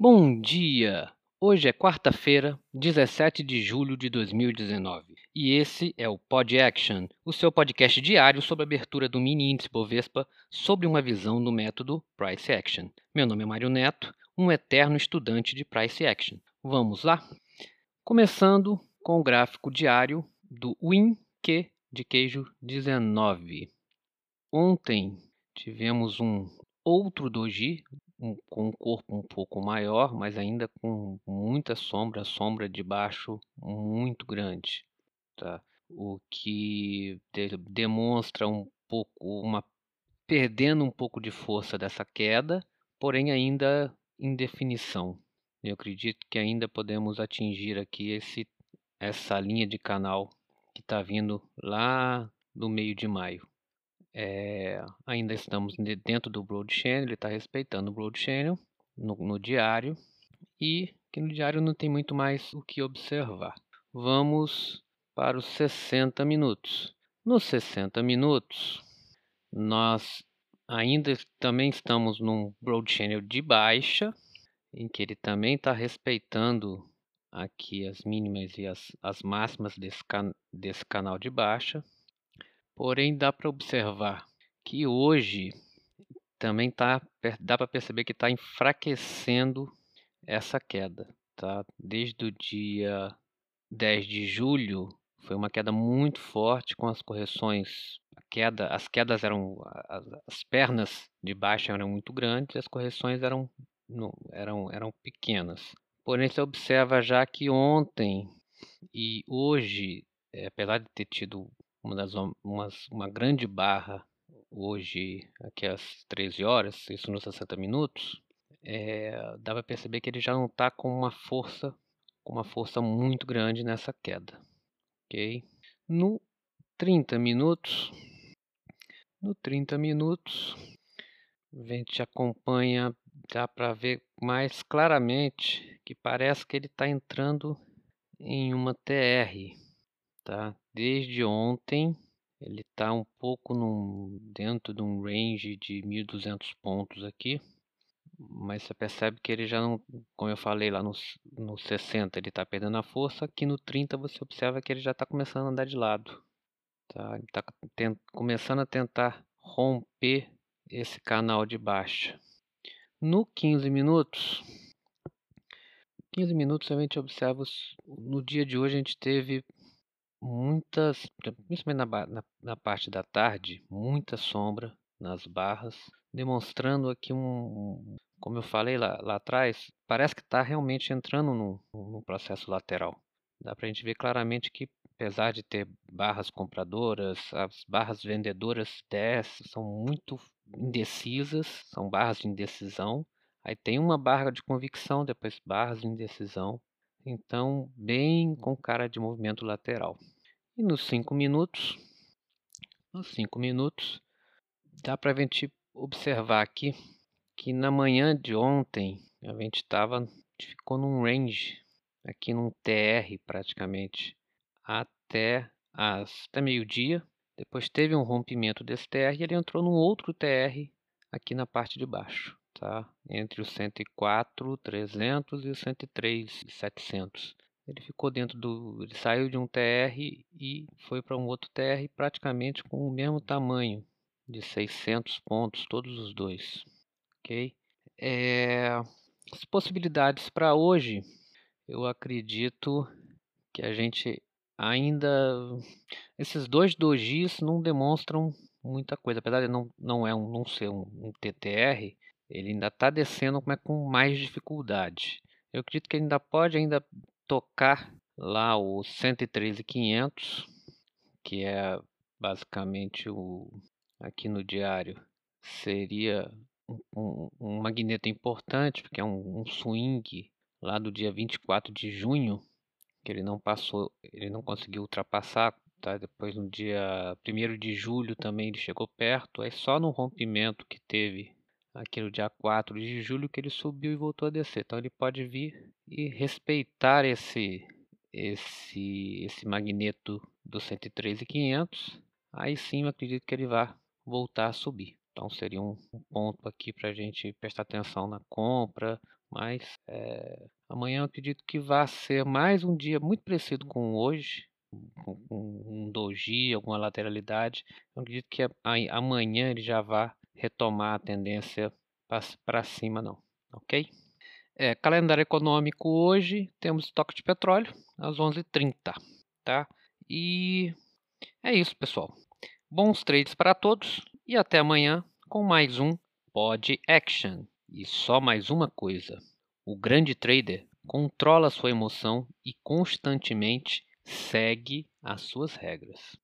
Bom dia! Hoje é quarta-feira, 17 de julho de 2019 e esse é o Pod Action, o seu podcast diário sobre a abertura do mini índice Bovespa sobre uma visão do método Price Action. Meu nome é Mário Neto, um eterno estudante de Price Action. Vamos lá? Começando com o gráfico diário do WinQ de queijo 19. Ontem tivemos um outro doji um, com um corpo um pouco maior, mas ainda com muita sombra, sombra de baixo muito grande, tá? O que de, demonstra um pouco uma perdendo um pouco de força dessa queda, porém ainda em definição. Eu acredito que ainda podemos atingir aqui esse essa linha de canal que está vindo lá do meio de maio. É, ainda estamos dentro do Broad Channel, ele está respeitando o Broad Channel no, no diário e que no diário não tem muito mais o que observar. Vamos para os 60 minutos. Nos 60 minutos, nós ainda também estamos num Broad Channel de baixa, em que ele também está respeitando aqui as mínimas e as, as máximas desse, can, desse canal de baixa. Porém, dá para observar que hoje também tá, dá para perceber que está enfraquecendo essa queda. Tá? Desde o dia 10 de julho, foi uma queda muito forte com as correções. A queda, as quedas eram. As, as pernas de baixo eram muito grandes e as correções eram, não, eram, eram pequenas. Porém, você observa já que ontem e hoje, é, apesar de ter tido uma, das, umas, uma grande barra hoje, aqui às 13 horas, isso nos 60 minutos, é, dá para perceber que ele já não está com uma força, com uma força muito grande nessa queda, ok? No 30 minutos, no 30 minutos, a gente acompanha, dá para ver mais claramente que parece que ele está entrando em uma TR, tá? Desde ontem ele está um pouco num, dentro de um range de 1.200 pontos aqui, mas você percebe que ele já não, como eu falei lá no, no 60 ele está perdendo a força, aqui no 30 você observa que ele já está começando a andar de lado, tá? Está começando a tentar romper esse canal de baixa. No 15 minutos, 15 minutos a gente observa, no dia de hoje a gente teve muitas, principalmente na, na, na parte da tarde, muita sombra nas barras, demonstrando aqui um, como eu falei lá, lá atrás, parece que está realmente entrando no, no processo lateral. Dá para a gente ver claramente que, apesar de ter barras compradoras, as barras vendedoras descem, são muito indecisas, são barras de indecisão. Aí tem uma barra de convicção, depois barras de indecisão. Então, bem com cara de movimento lateral. E nos 5 minutos, nos 5 minutos, dá para a gente observar aqui que na manhã de ontem a gente estava ficou num range aqui num TR praticamente até as até meio-dia. Depois teve um rompimento desse TR e ele entrou num outro TR aqui na parte de baixo tá? entre os 104, 300 e os 103, 700. Ele ficou dentro do. Ele saiu de um TR e foi para um outro TR praticamente com o mesmo tamanho, de 600 pontos, todos os dois. Ok? É, as possibilidades para hoje, eu acredito que a gente ainda. Esses dois dojis não demonstram muita coisa, apesar de não, não, é um, não ser um, um TTR, ele ainda está descendo é com mais dificuldade. Eu acredito que ainda pode ainda tocar lá o 113.500, que é basicamente o aqui no diário seria um, um, um magneto importante, porque é um, um swing lá do dia 24 de junho, que ele não passou, ele não conseguiu ultrapassar, tá? Depois no dia 1 de julho também ele chegou perto, é só no rompimento que teve aqui no dia 4 de julho que ele subiu e voltou a descer. Então ele pode vir e respeitar esse esse esse magneto do 103,500. Aí sim eu acredito que ele vai voltar a subir. Então seria um, um ponto aqui para a gente prestar atenção na compra mas é, amanhã eu acredito que vai ser mais um dia muito parecido com hoje, com, um doji, alguma lateralidade. Eu acredito que amanhã ele já vai retomar a tendência para cima, não, ok? É, calendário econômico hoje, temos estoque de petróleo às 11h30, tá? E é isso, pessoal. Bons trades para todos e até amanhã com mais um Pod Action. E só mais uma coisa: o grande trader controla sua emoção e constantemente segue as suas regras.